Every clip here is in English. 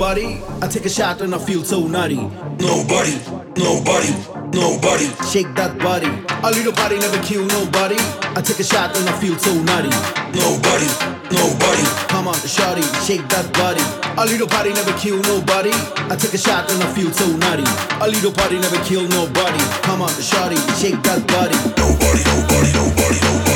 Nobody. I take a shot and I feel so nutty. Nobody, nobody, nobody. Shake that body. A little body never kill nobody. I take a shot and I feel so nutty. Nobody, nobody. Come on, shawty, shake that body. A little body never kill nobody. I take a shot and I feel so nutty. A little body never kill nobody. Come on, shawty, shake that body. Nobody, nobody, nobody, nobody, nobody,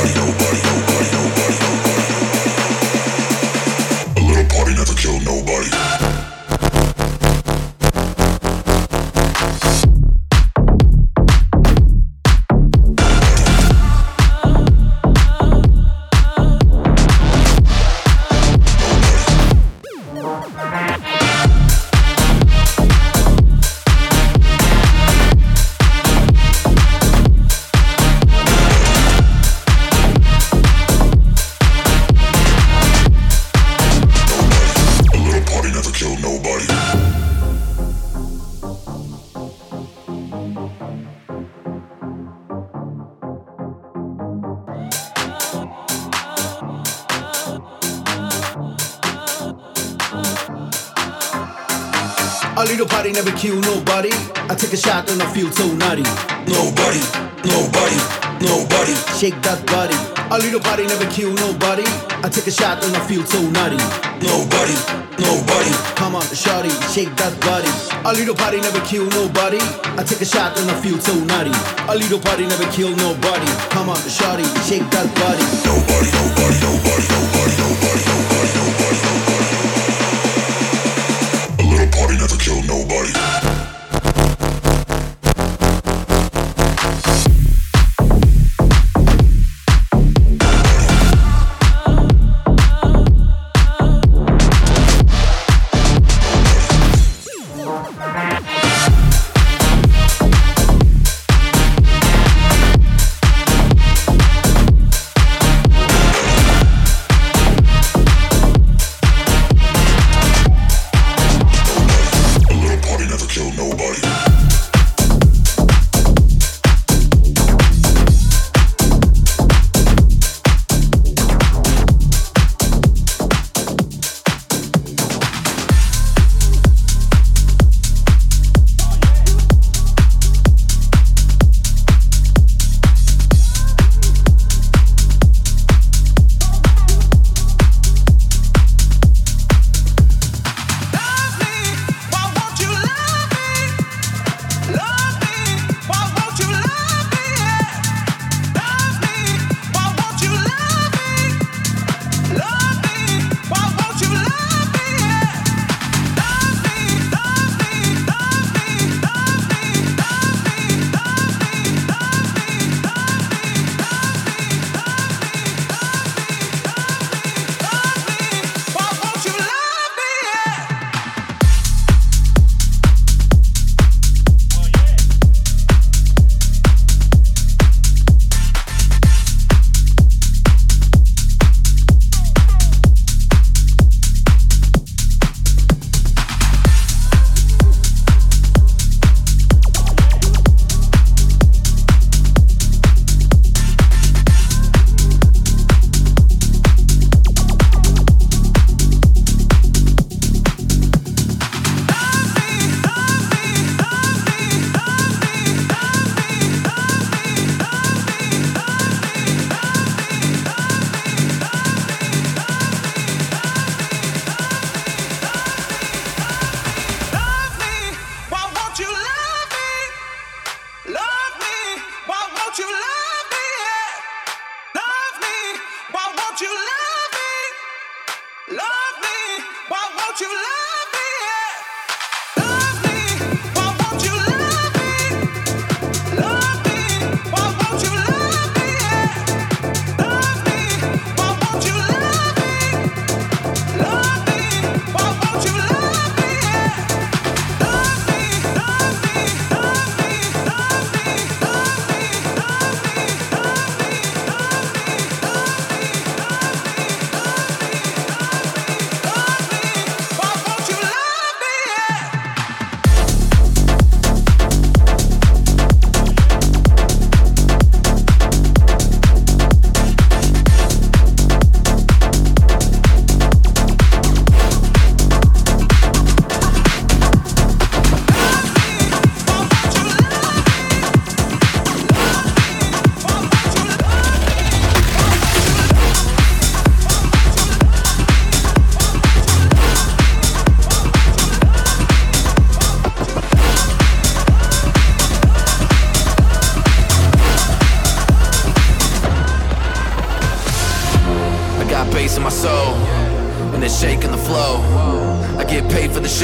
feel so nutty. Nobody, nobody, nobody. Shake that body. A little body never kill nobody. I take a shot and I feel so nutty. Nobody, nobody. Come on, shawty, shake that body. A little body never kill nobody. I take a shot and I feel so nutty. A little body never kill nobody. Come on, shawty, shake that body. Nobody, nobody, nobody, nobody, nobody, nobody, nobody, nobody. A little party never killed nobody.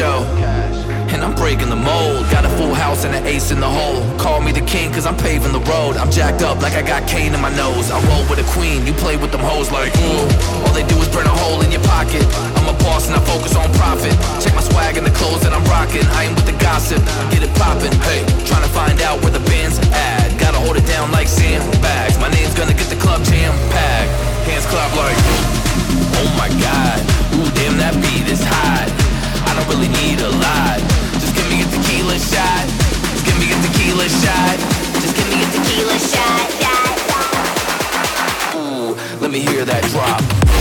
Show. And I'm breaking the mold. Got a full house and an ace in the hole. Call me the king, cause I'm paving the road. I'm jacked up like I got cane in my nose. I roll with a queen, you play with them hoes like, ooh. All they do is burn a hole in your pocket. I'm a boss and I focus on profit. Check my swag and the clothes that I'm rocking. I ain't with the gossip, get it poppin'. Hey, trying to find out where the band's at. Gotta hold it down like sandbags. My name's gonna get the club jam packed. Hands clap like, oh my god. Ooh, damn, that beat is hot. Really need a lot. Just give me a tequila shot. Just give me a tequila shot. Just give me a tequila shot. Ooh, let me hear that drop.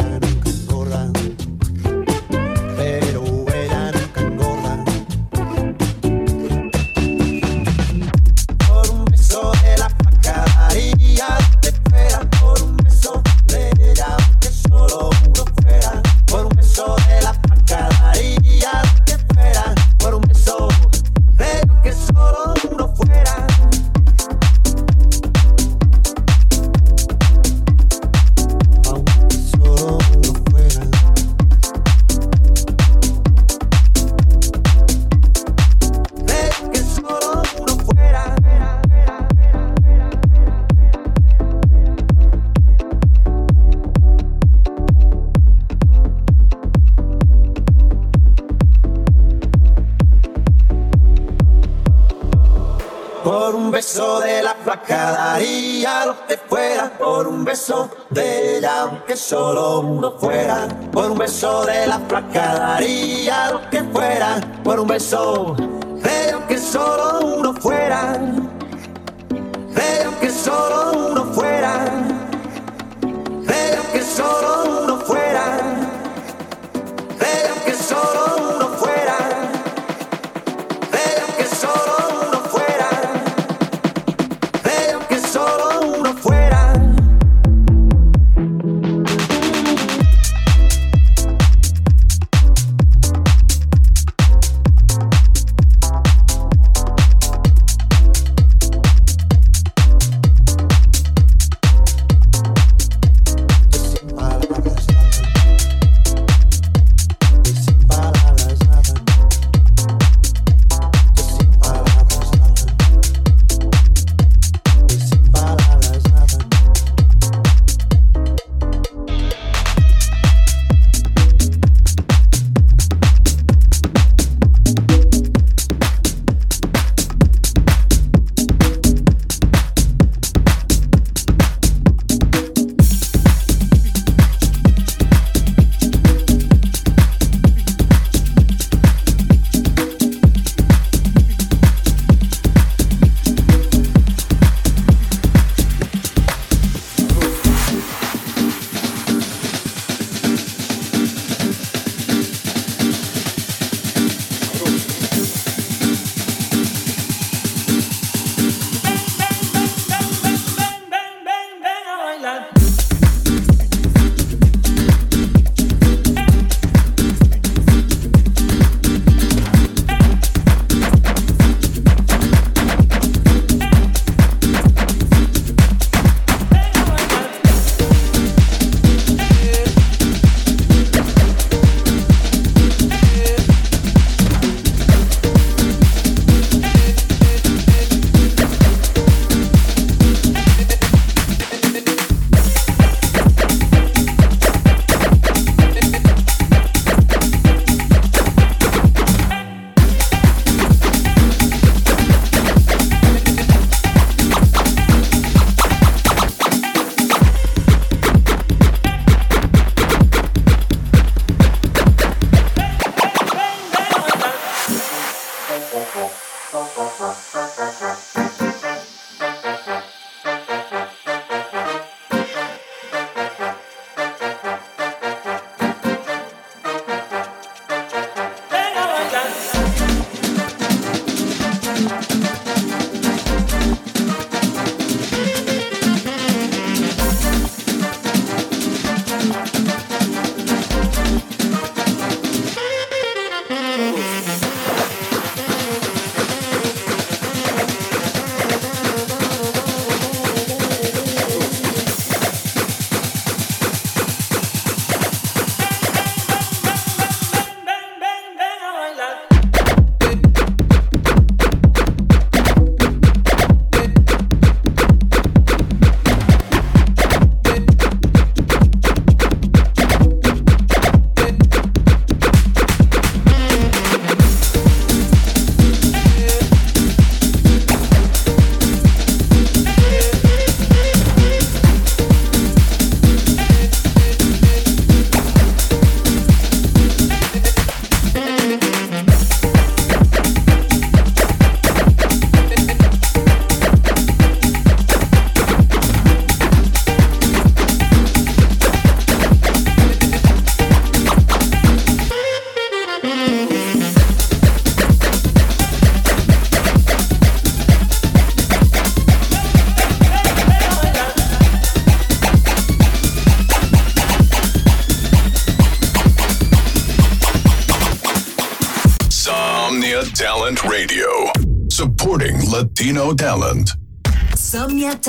solo uno fuera. Por un beso de la flaca daría lo que fuera. Por un beso de que solo uno fuera. De que solo uno fuera. De que solo uno